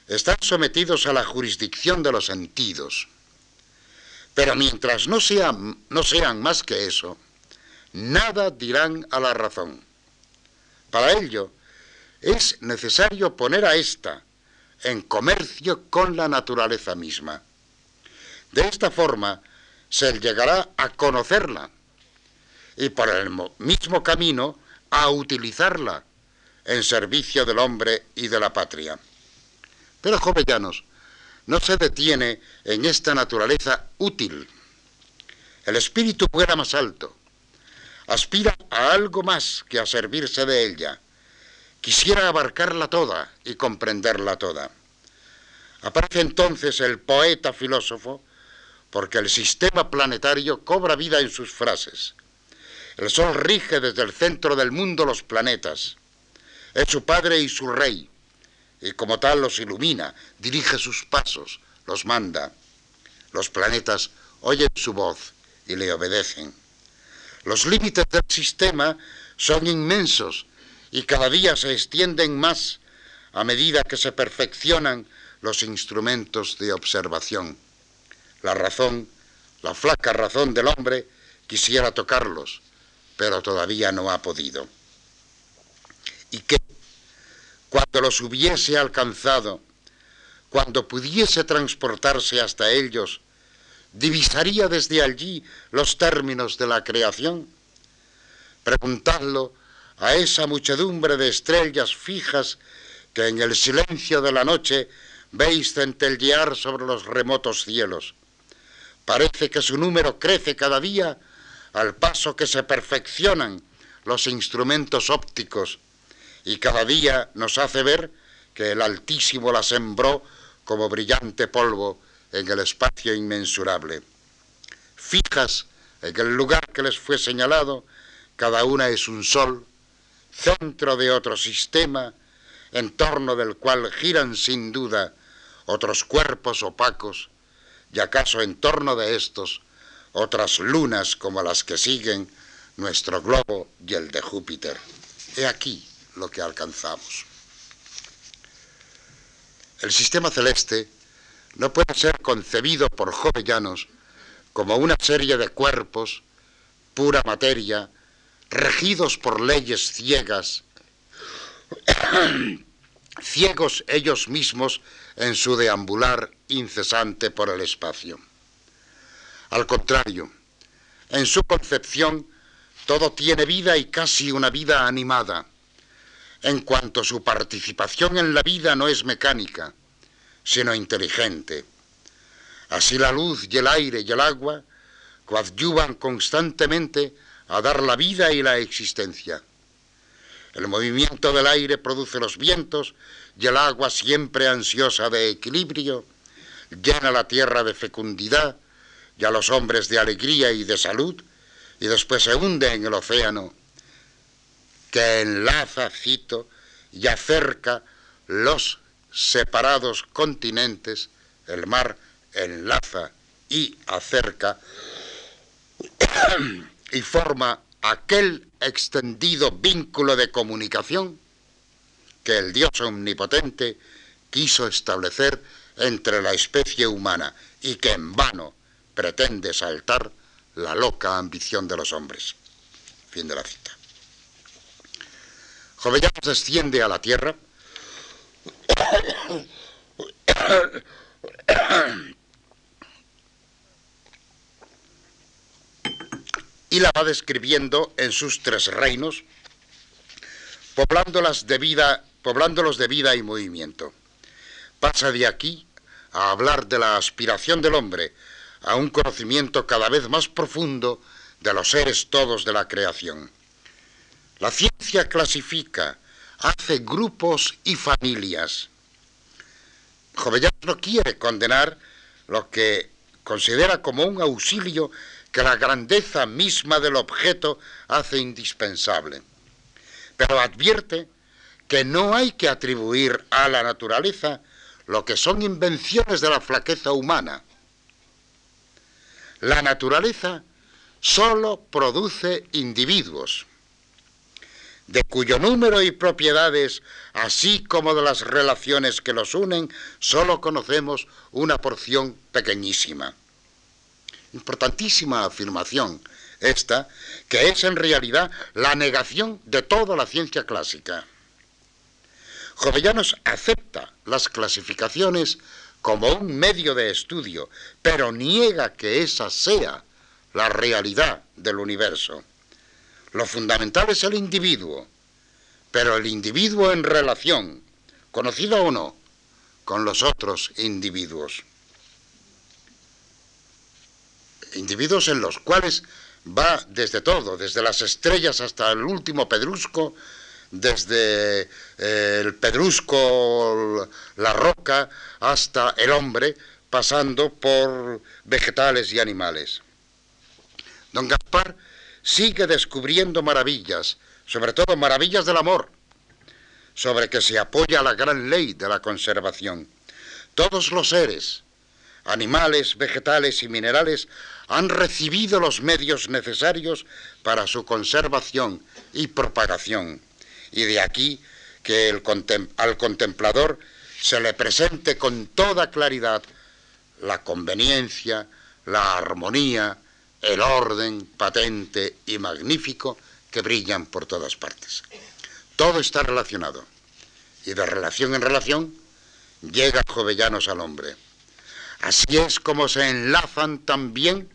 están sometidos a la jurisdicción de los sentidos. Pero mientras no sean, no sean más que eso, nada dirán a la razón. Para ello, es necesario poner a ésta en comercio con la naturaleza misma. De esta forma se llegará a conocerla y por el mismo camino a utilizarla en servicio del hombre y de la patria. Pero jovellanos, no se detiene en esta naturaleza útil. El espíritu vuela más alto, aspira a algo más que a servirse de ella. Quisiera abarcarla toda y comprenderla toda. Aparece entonces el poeta filósofo porque el sistema planetario cobra vida en sus frases. El sol rige desde el centro del mundo los planetas. Es su padre y su rey y como tal los ilumina, dirige sus pasos, los manda. Los planetas oyen su voz y le obedecen. Los límites del sistema son inmensos y cada día se extienden más a medida que se perfeccionan los instrumentos de observación. La razón, la flaca razón del hombre, quisiera tocarlos, pero todavía no ha podido. ¿Y qué? Cuando los hubiese alcanzado, cuando pudiese transportarse hasta ellos, divisaría desde allí los términos de la creación? Preguntadlo a esa muchedumbre de estrellas fijas que en el silencio de la noche veis centellear sobre los remotos cielos. Parece que su número crece cada día al paso que se perfeccionan los instrumentos ópticos y cada día nos hace ver que el Altísimo la sembró como brillante polvo en el espacio inmensurable. Fijas en el lugar que les fue señalado, cada una es un sol, centro de otro sistema, en torno del cual giran sin duda otros cuerpos opacos, y acaso en torno de estos otras lunas como las que siguen nuestro globo y el de Júpiter. He aquí lo que alcanzamos. El sistema celeste no puede ser concebido por jovellanos como una serie de cuerpos, pura materia, regidos por leyes ciegas, (coughs) ciegos ellos mismos en su deambular incesante por el espacio. Al contrario, en su concepción todo tiene vida y casi una vida animada, en cuanto su participación en la vida no es mecánica, sino inteligente. Así la luz y el aire y el agua coadyuvan constantemente a dar la vida y la existencia. El movimiento del aire produce los vientos y el agua, siempre ansiosa de equilibrio, llena la tierra de fecundidad y a los hombres de alegría y de salud, y después se hunde en el océano que enlaza, cito, y acerca los separados continentes, el mar enlaza y acerca y forma aquel extendido vínculo de comunicación que el Dios omnipotente quiso establecer entre la especie humana y que en vano pretende saltar la loca ambición de los hombres. Fin de la cita. Jovellanos desciende a la tierra y la va describiendo en sus tres reinos, poblándolas de vida, poblándolos de vida y movimiento. Pasa de aquí a hablar de la aspiración del hombre a un conocimiento cada vez más profundo de los seres todos de la creación. La ciencia clasifica, hace grupos y familias. Jovellanos no quiere condenar lo que considera como un auxilio que la grandeza misma del objeto hace indispensable. Pero advierte que no hay que atribuir a la naturaleza lo que son invenciones de la flaqueza humana. La naturaleza solo produce individuos, de cuyo número y propiedades, así como de las relaciones que los unen, solo conocemos una porción pequeñísima. Importantísima afirmación esta, que es en realidad la negación de toda la ciencia clásica. Jovellanos acepta las clasificaciones como un medio de estudio, pero niega que esa sea la realidad del universo. Lo fundamental es el individuo, pero el individuo en relación, conocido o no, con los otros individuos individuos en los cuales va desde todo, desde las estrellas hasta el último pedrusco, desde eh, el pedrusco, la roca, hasta el hombre, pasando por vegetales y animales. Don Gaspar sigue descubriendo maravillas, sobre todo maravillas del amor, sobre que se apoya la gran ley de la conservación. Todos los seres, animales, vegetales y minerales, han recibido los medios necesarios para su conservación y propagación. Y de aquí que al contemplador se le presente con toda claridad la conveniencia, la armonía, el orden patente y magnífico que brillan por todas partes. Todo está relacionado y de relación en relación llega Jovellanos al hombre. Así es como se enlazan también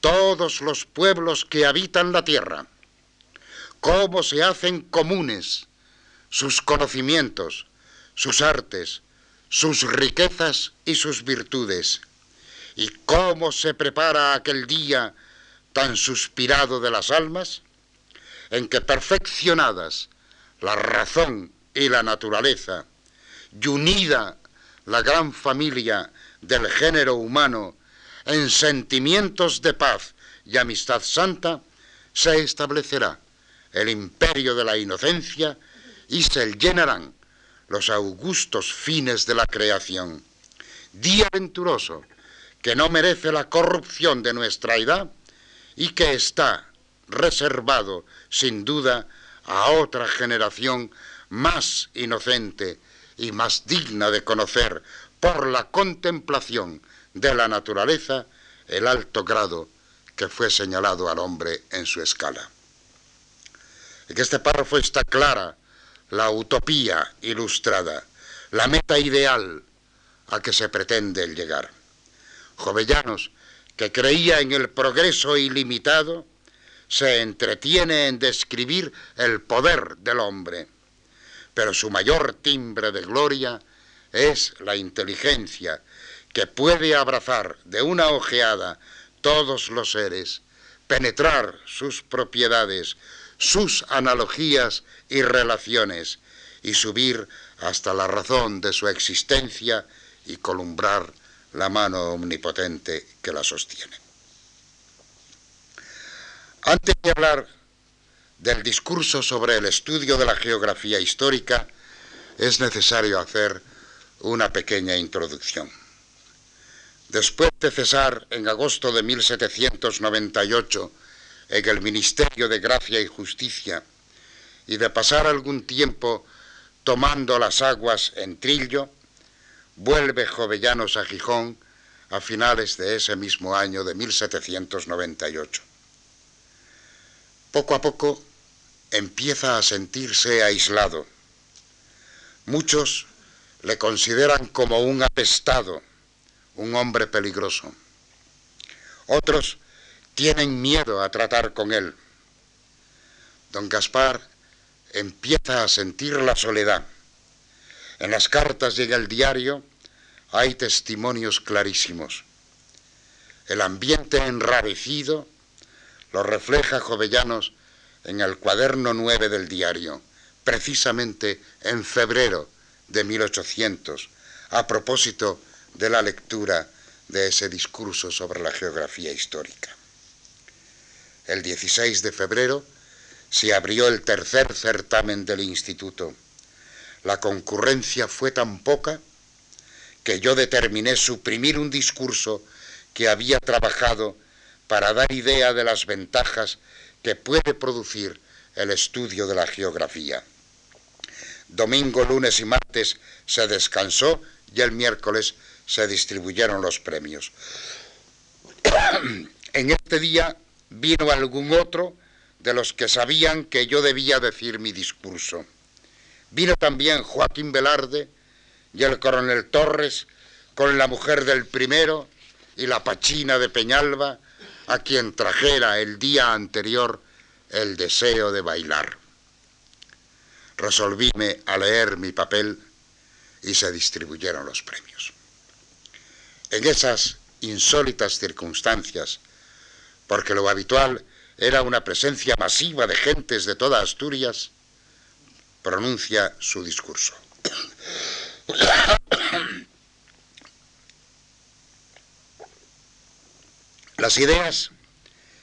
todos los pueblos que habitan la tierra, cómo se hacen comunes sus conocimientos, sus artes, sus riquezas y sus virtudes, y cómo se prepara aquel día tan suspirado de las almas, en que perfeccionadas la razón y la naturaleza, y unida la gran familia del género humano en sentimientos de paz y amistad santa, se establecerá el imperio de la inocencia y se llenarán los augustos fines de la creación. Día venturoso que no merece la corrupción de nuestra edad y que está reservado, sin duda, a otra generación más inocente y más digna de conocer por la contemplación de la naturaleza el alto grado que fue señalado al hombre en su escala. En este párrafo está clara la utopía ilustrada, la meta ideal a que se pretende llegar. Jovellanos, que creía en el progreso ilimitado, se entretiene en describir el poder del hombre, pero su mayor timbre de gloria es la inteligencia que puede abrazar de una ojeada todos los seres, penetrar sus propiedades, sus analogías y relaciones, y subir hasta la razón de su existencia y columbrar la mano omnipotente que la sostiene. Antes de hablar del discurso sobre el estudio de la geografía histórica, es necesario hacer una pequeña introducción. Después de cesar en agosto de 1798 en el Ministerio de Gracia y Justicia y de pasar algún tiempo tomando las aguas en Trillo, vuelve Jovellanos a Gijón a finales de ese mismo año de 1798. Poco a poco empieza a sentirse aislado. Muchos le consideran como un apestado, un hombre peligroso. Otros tienen miedo a tratar con él. Don Gaspar empieza a sentir la soledad. En las cartas y en el diario hay testimonios clarísimos. El ambiente enrarecido lo refleja Jovellanos en el cuaderno 9 del diario, precisamente en febrero de 1800, a propósito de la lectura de ese discurso sobre la geografía histórica. El 16 de febrero se abrió el tercer certamen del instituto. La concurrencia fue tan poca que yo determiné suprimir un discurso que había trabajado para dar idea de las ventajas que puede producir el estudio de la geografía. Domingo, lunes y martes se descansó y el miércoles se distribuyeron los premios. (coughs) en este día vino algún otro de los que sabían que yo debía decir mi discurso. Vino también Joaquín Velarde y el coronel Torres con la mujer del primero y la pachina de Peñalba, a quien trajera el día anterior el deseo de bailar. Resolvíme a leer mi papel y se distribuyeron los premios. En esas insólitas circunstancias, porque lo habitual era una presencia masiva de gentes de toda Asturias, pronuncia su discurso. Las ideas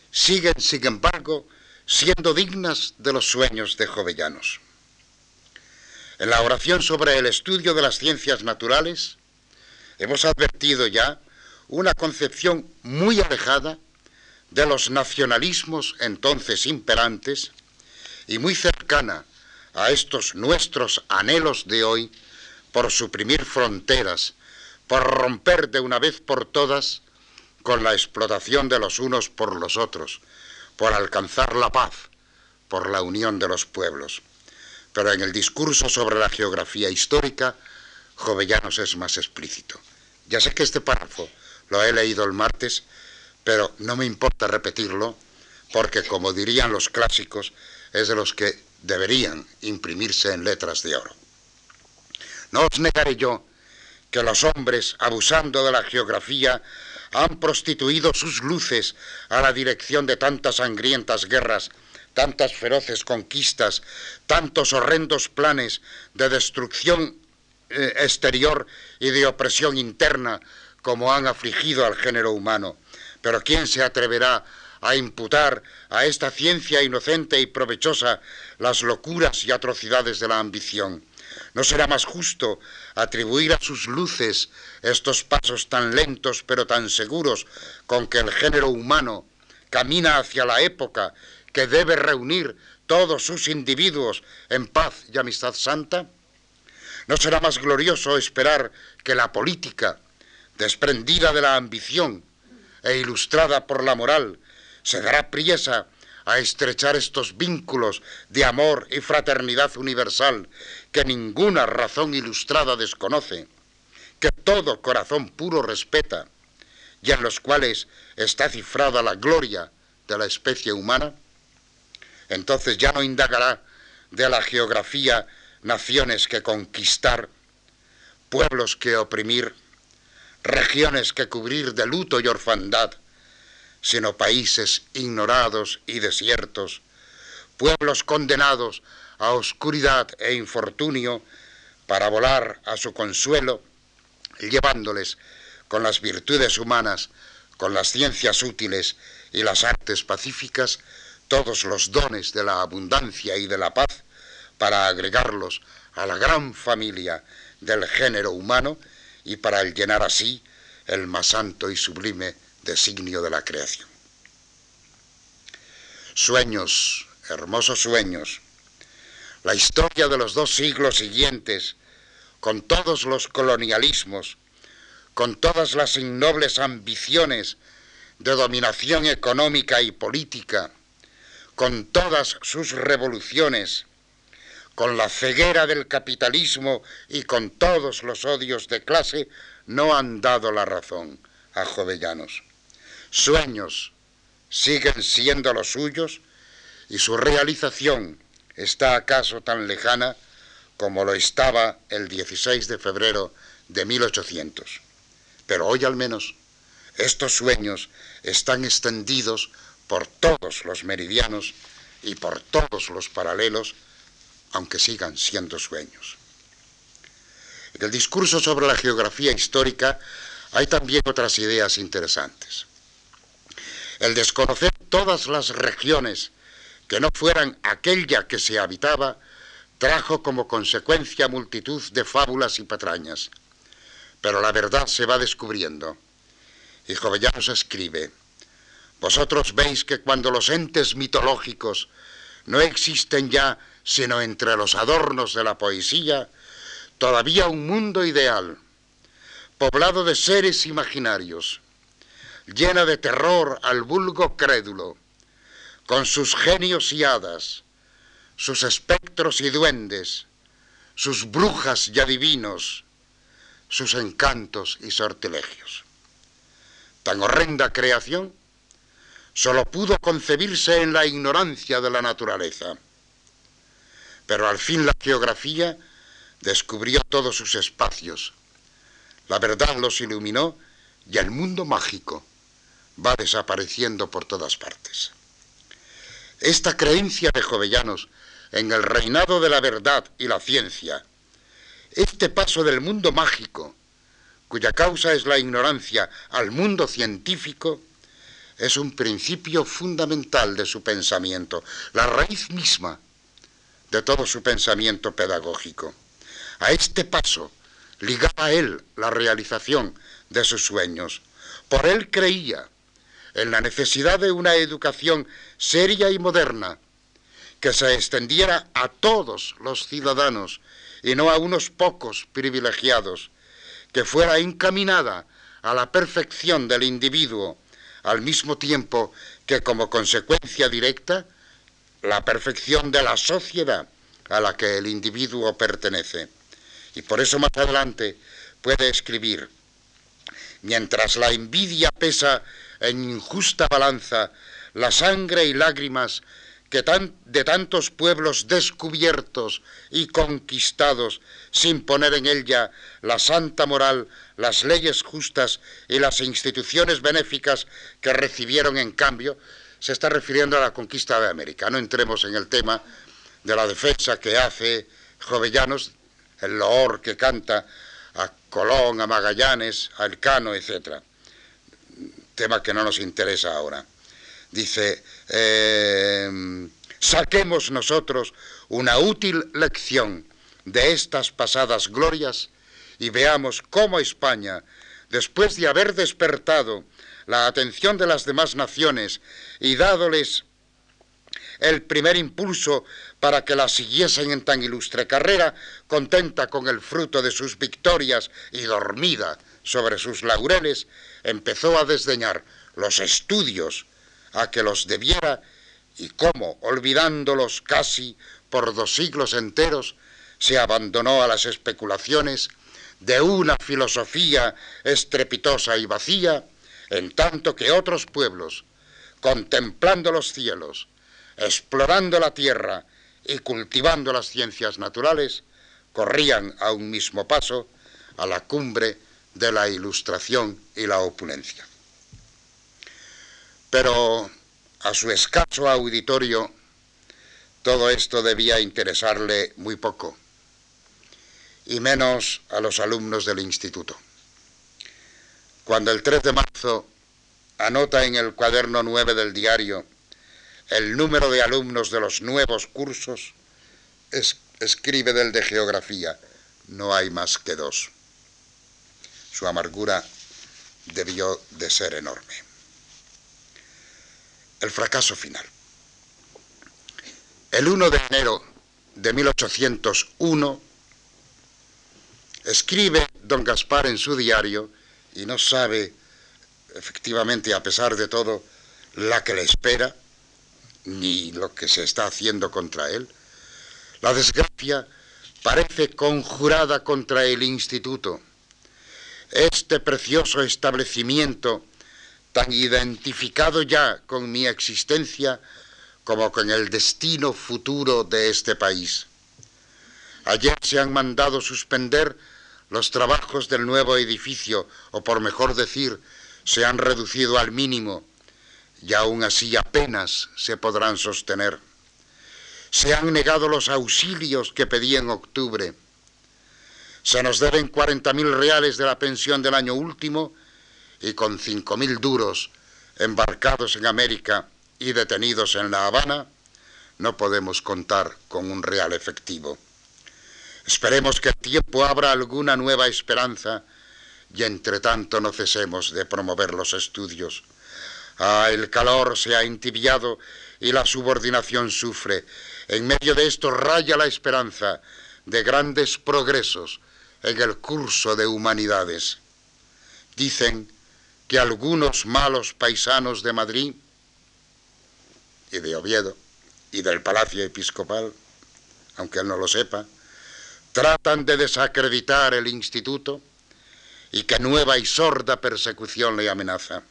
siguen, sin embargo, siendo dignas de los sueños de Jovellanos. En la oración sobre el estudio de las ciencias naturales, hemos advertido ya una concepción muy alejada de los nacionalismos entonces imperantes y muy cercana a estos nuestros anhelos de hoy por suprimir fronteras, por romper de una vez por todas con la explotación de los unos por los otros, por alcanzar la paz, por la unión de los pueblos. Pero en el discurso sobre la geografía histórica, Jovellanos es más explícito. Ya sé que este párrafo lo he leído el martes, pero no me importa repetirlo, porque como dirían los clásicos, es de los que deberían imprimirse en letras de oro. No os negaré yo que los hombres, abusando de la geografía, han prostituido sus luces a la dirección de tantas sangrientas guerras, tantas feroces conquistas, tantos horrendos planes de destrucción eh, exterior y de opresión interna como han afligido al género humano. Pero ¿quién se atreverá a imputar a esta ciencia inocente y provechosa las locuras y atrocidades de la ambición? ¿No será más justo atribuir a sus luces estos pasos tan lentos pero tan seguros con que el género humano camina hacia la época que debe reunir todos sus individuos en paz y amistad santa? ¿No será más glorioso esperar que la política, desprendida de la ambición e ilustrada por la moral, se dará priesa a estrechar estos vínculos de amor y fraternidad universal que ninguna razón ilustrada desconoce, que todo corazón puro respeta y en los cuales está cifrada la gloria de la especie humana? Entonces ya no indagará de la geografía naciones que conquistar, pueblos que oprimir, regiones que cubrir de luto y orfandad, sino países ignorados y desiertos, pueblos condenados a oscuridad e infortunio para volar a su consuelo, llevándoles con las virtudes humanas, con las ciencias útiles y las artes pacíficas, todos los dones de la abundancia y de la paz, para agregarlos a la gran familia del género humano y para llenar así el más santo y sublime designio de la creación. Sueños, hermosos sueños. La historia de los dos siglos siguientes, con todos los colonialismos, con todas las innobles ambiciones de dominación económica y política, con todas sus revoluciones, con la ceguera del capitalismo y con todos los odios de clase, no han dado la razón a Jovellanos sueños siguen siendo los suyos y su realización está acaso tan lejana como lo estaba el 16 de febrero de 1800. Pero hoy al menos estos sueños están extendidos por todos los meridianos y por todos los paralelos, aunque sigan siendo sueños. En el discurso sobre la geografía histórica hay también otras ideas interesantes. El desconocer todas las regiones que no fueran aquella que se habitaba, trajo como consecuencia multitud de fábulas y patrañas. Pero la verdad se va descubriendo. Y Jovellanos escribe, Vosotros veis que cuando los entes mitológicos no existen ya sino entre los adornos de la poesía, todavía un mundo ideal, poblado de seres imaginarios, llena de terror al vulgo crédulo, con sus genios y hadas, sus espectros y duendes, sus brujas y adivinos, sus encantos y sortilegios. Tan horrenda creación solo pudo concebirse en la ignorancia de la naturaleza. Pero al fin la geografía descubrió todos sus espacios. La verdad los iluminó y el mundo mágico va desapareciendo por todas partes. Esta creencia de Jovellanos en el reinado de la verdad y la ciencia, este paso del mundo mágico, cuya causa es la ignorancia, al mundo científico, es un principio fundamental de su pensamiento, la raíz misma de todo su pensamiento pedagógico. A este paso ligaba él la realización de sus sueños, Por él creía en la necesidad de una educación seria y moderna que se extendiera a todos los ciudadanos y no a unos pocos privilegiados, que fuera encaminada a la perfección del individuo, al mismo tiempo que como consecuencia directa la perfección de la sociedad a la que el individuo pertenece. Y por eso más adelante puede escribir, mientras la envidia pesa en injusta balanza la sangre y lágrimas que de tantos pueblos descubiertos y conquistados, sin poner en ella la santa moral, las leyes justas y las instituciones benéficas que recibieron en cambio, se está refiriendo a la conquista de América. No entremos en el tema de la defensa que hace Jovellanos, el loor que canta a Colón, a Magallanes, a Elcano, etc. Tema que no nos interesa ahora. Dice, em, saquemos nosotros una útil lección de estas pasadas glorias y veamos cómo España, después de haber despertado la atención de las demás naciones y dádoles el primer impulso para que la siguiesen en tan ilustre carrera, contenta con el fruto de sus victorias y dormida sobre sus laureles, empezó a desdeñar los estudios a que los debiera y cómo, olvidándolos casi por dos siglos enteros, se abandonó a las especulaciones de una filosofía estrepitosa y vacía, en tanto que otros pueblos, contemplando los cielos, explorando la tierra y cultivando las ciencias naturales, corrían a un mismo paso a la cumbre de la ilustración y la opulencia. Pero a su escaso auditorio todo esto debía interesarle muy poco, y menos a los alumnos del instituto. Cuando el 3 de marzo anota en el cuaderno 9 del diario el número de alumnos de los nuevos cursos, escribe del de geografía, no hay más que dos. Su amargura debió de ser enorme. El fracaso final. El 1 de enero de 1801, escribe don Gaspar en su diario y no sabe efectivamente, a pesar de todo, la que le espera, ni lo que se está haciendo contra él. La desgracia parece conjurada contra el instituto. Este precioso establecimiento, tan identificado ya con mi existencia como con el destino futuro de este país. Ayer se han mandado suspender los trabajos del nuevo edificio, o por mejor decir, se han reducido al mínimo y aún así apenas se podrán sostener. Se han negado los auxilios que pedí en octubre. Se nos deben 40.000 reales de la pensión del año último y con 5.000 duros embarcados en América y detenidos en La Habana, no podemos contar con un real efectivo. Esperemos que el tiempo abra alguna nueva esperanza y entre tanto no cesemos de promover los estudios. Ah, el calor se ha entibiado y la subordinación sufre. En medio de esto raya la esperanza de grandes progresos en el curso de humanidades. Dicen que algunos malos paisanos de Madrid y de Oviedo y del Palacio Episcopal, aunque él no lo sepa, tratan de desacreditar el instituto y que nueva y sorda persecución le amenaza.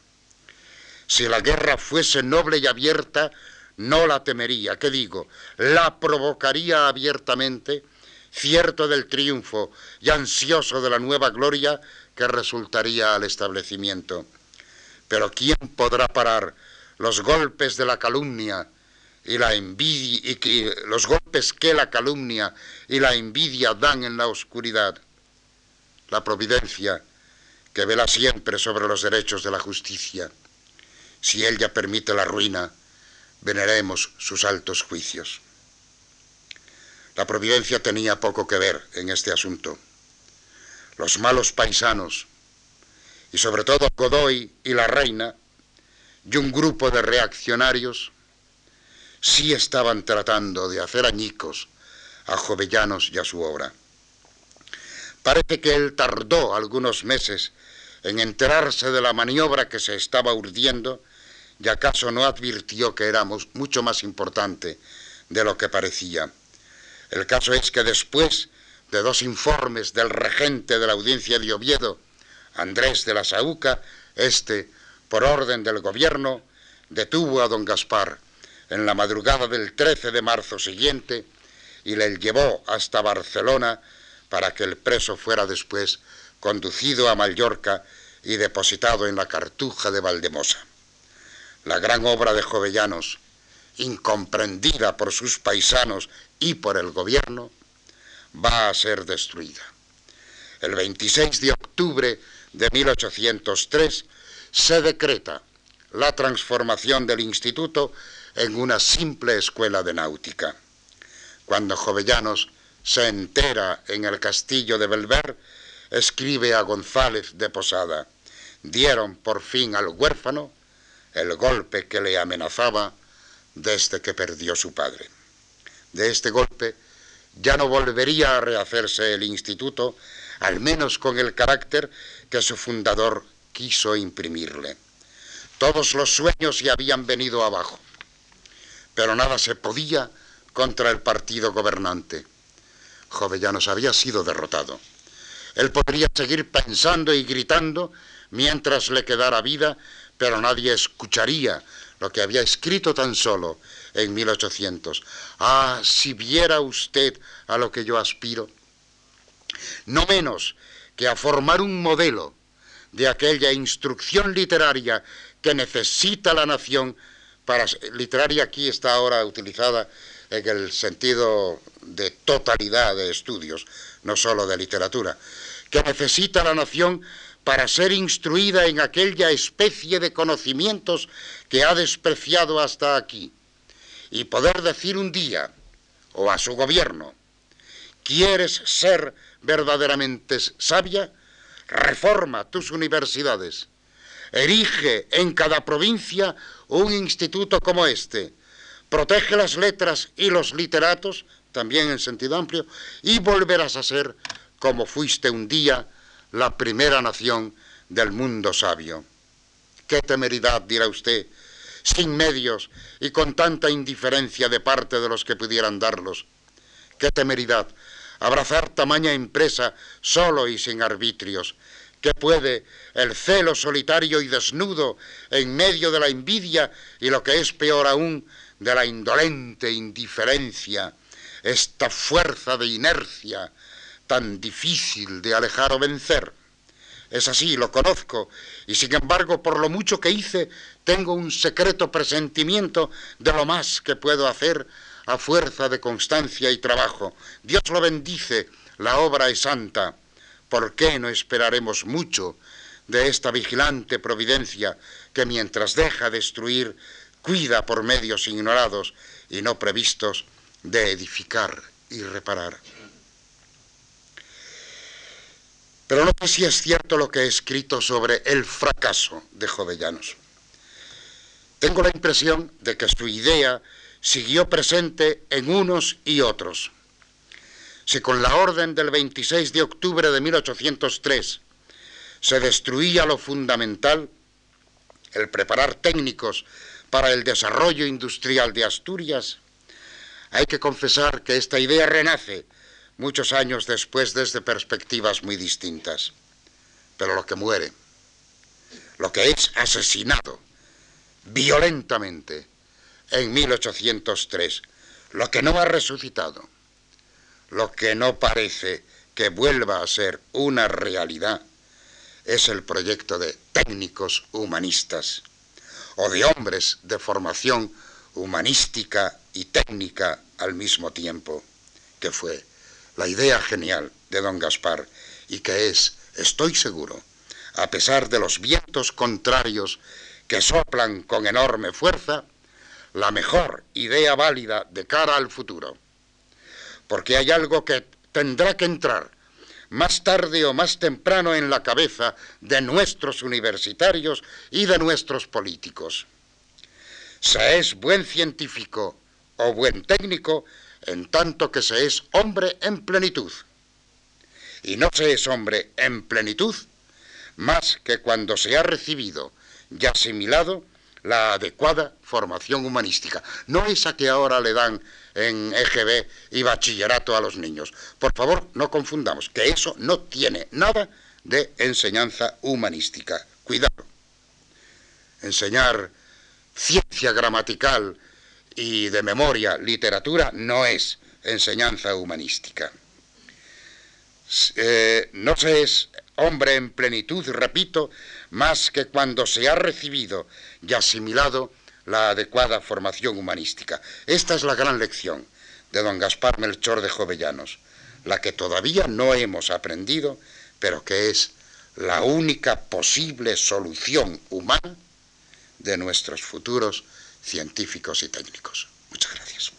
Si la guerra fuese noble y abierta, no la temería, ¿qué digo? La provocaría abiertamente, cierto del triunfo y ansioso de la nueva gloria que resultaría al establecimiento. Pero ¿quién podrá parar los golpes de la calumnia y la envidia y los golpes que la calumnia y la envidia dan en la oscuridad? La providencia que vela siempre sobre los derechos de la justicia. Si ella permite la ruina, veneremos sus altos juicios. La providencia tenía poco que ver en este asunto. Los malos paisanos y sobre todo Godoy y la reina, y un grupo de reaccionarios, sí estaban tratando de hacer añicos a Jovellanos y a su obra. Parece que él tardó algunos meses en enterarse de la maniobra que se estaba urdiendo y acaso no advirtió que éramos mucho más importante de lo que parecía. El caso es que después de dos informes del regente de la audiencia de Oviedo, Andrés de la Saúca, este, por orden del gobierno, detuvo a don Gaspar en la madrugada del 13 de marzo siguiente y le llevó hasta Barcelona para que el preso fuera después conducido a Mallorca y depositado en la cartuja de Valdemosa. La gran obra de Jovellanos, incomprendida por sus paisanos y por el gobierno, va a ser destruida. El 26 de octubre de 1803 se decreta la transformación del instituto en una simple escuela de náutica. Cuando Jovellanos se entera en el castillo de Belver, escribe a González de Posada, dieron por fin al huérfano el golpe que le amenazaba desde que perdió su padre. De este golpe ya no volvería a rehacerse el instituto, al menos con el carácter que su fundador quiso imprimirle. Todos los sueños se habían venido abajo, pero nada se podía contra el partido gobernante. Jovellanos había sido derrotado. Él podría seguir pensando y gritando mientras le quedara vida, pero nadie escucharía lo que había escrito tan solo en 1800. Ah, si viera usted a lo que yo aspiro. No menos que a formar un modelo de aquella instrucción literaria que necesita la nación para literaria aquí está ahora utilizada en el sentido de totalidad de estudios, no solo de literatura, que necesita la nación para ser instruida en aquella especie de conocimientos que ha despreciado hasta aquí, y poder decir un día, o a su gobierno, ¿quieres ser verdaderamente sabia? Reforma tus universidades, erige en cada provincia un instituto como este, protege las letras y los literatos, también en sentido amplio, y volverás a ser, como fuiste un día, la primera nación del mundo sabio. Qué temeridad, dirá usted, sin medios y con tanta indiferencia de parte de los que pudieran darlos. Qué temeridad abrazar tamaña empresa solo y sin arbitrios. ¿Qué puede el celo solitario y desnudo en medio de la envidia y lo que es peor aún, de la indolente indiferencia, esta fuerza de inercia tan difícil de alejar o vencer. Es así, lo conozco, y sin embargo, por lo mucho que hice, tengo un secreto presentimiento de lo más que puedo hacer a fuerza de constancia y trabajo. Dios lo bendice, la obra es santa. ¿Por qué no esperaremos mucho de esta vigilante providencia que mientras deja destruir, cuida por medios ignorados y no previstos de edificar y reparar. Pero no sé si es cierto lo que he escrito sobre el fracaso de Jovellanos. Tengo la impresión de que su idea siguió presente en unos y otros. Si con la orden del 26 de octubre de 1803 se destruía lo fundamental, el preparar técnicos para el desarrollo industrial de Asturias, hay que confesar que esta idea renace muchos años después desde perspectivas muy distintas. Pero lo que muere, lo que es asesinado violentamente en 1803, lo que no ha resucitado, lo que no parece que vuelva a ser una realidad, es el proyecto de técnicos humanistas o de hombres de formación humanística y técnica al mismo tiempo, que fue la idea genial de don Gaspar y que es, estoy seguro, a pesar de los vientos contrarios que soplan con enorme fuerza, la mejor idea válida de cara al futuro. Porque hay algo que tendrá que entrar más tarde o más temprano en la cabeza de nuestros universitarios y de nuestros políticos. Se es buen científico o buen técnico en tanto que se es hombre en plenitud. Y no se es hombre en plenitud más que cuando se ha recibido y asimilado la adecuada formación humanística, no esa que ahora le dan en EGB y bachillerato a los niños. Por favor, no confundamos, que eso no tiene nada de enseñanza humanística. Cuidado. Enseñar ciencia gramatical y de memoria, literatura, no es enseñanza humanística. Eh, no se es hombre en plenitud, repito, más que cuando se ha recibido y asimilado la adecuada formación humanística. Esta es la gran lección de don Gaspar Melchor de Jovellanos, la que todavía no hemos aprendido, pero que es la única posible solución humana de nuestros futuros científicos y técnicos. Muchas gracias.